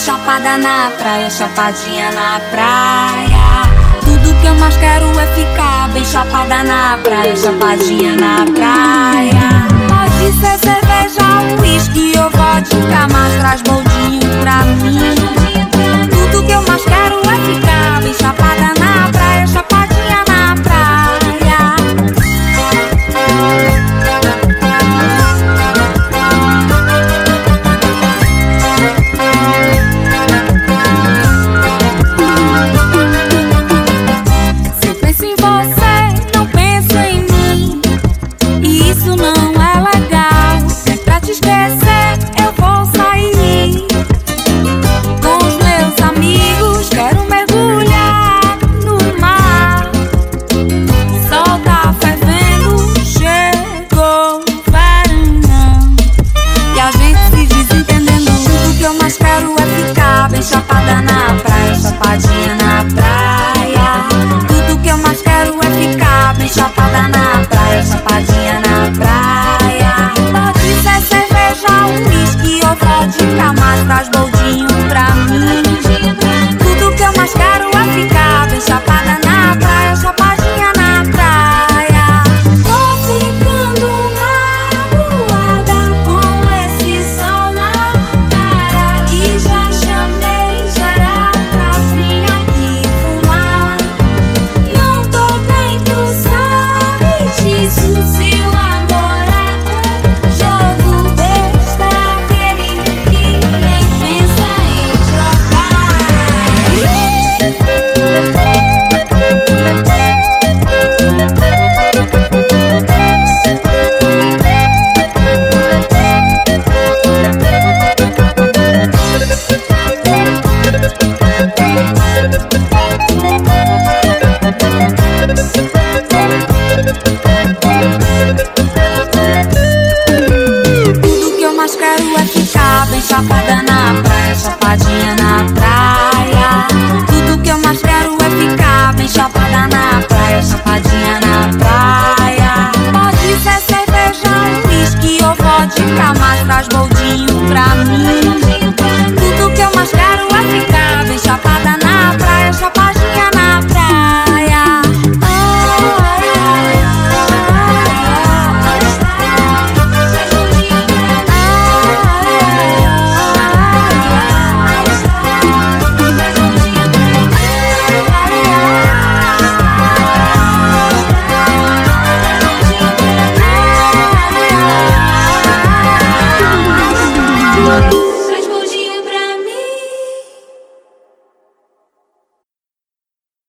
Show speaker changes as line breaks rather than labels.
Chapada na praia, chapadinha na praia. Tudo que eu mais quero é ficar bem chapada na praia, chapadinha na praia. Pode ser cerveja, uísque ou vodka, mas traz boldinho mais.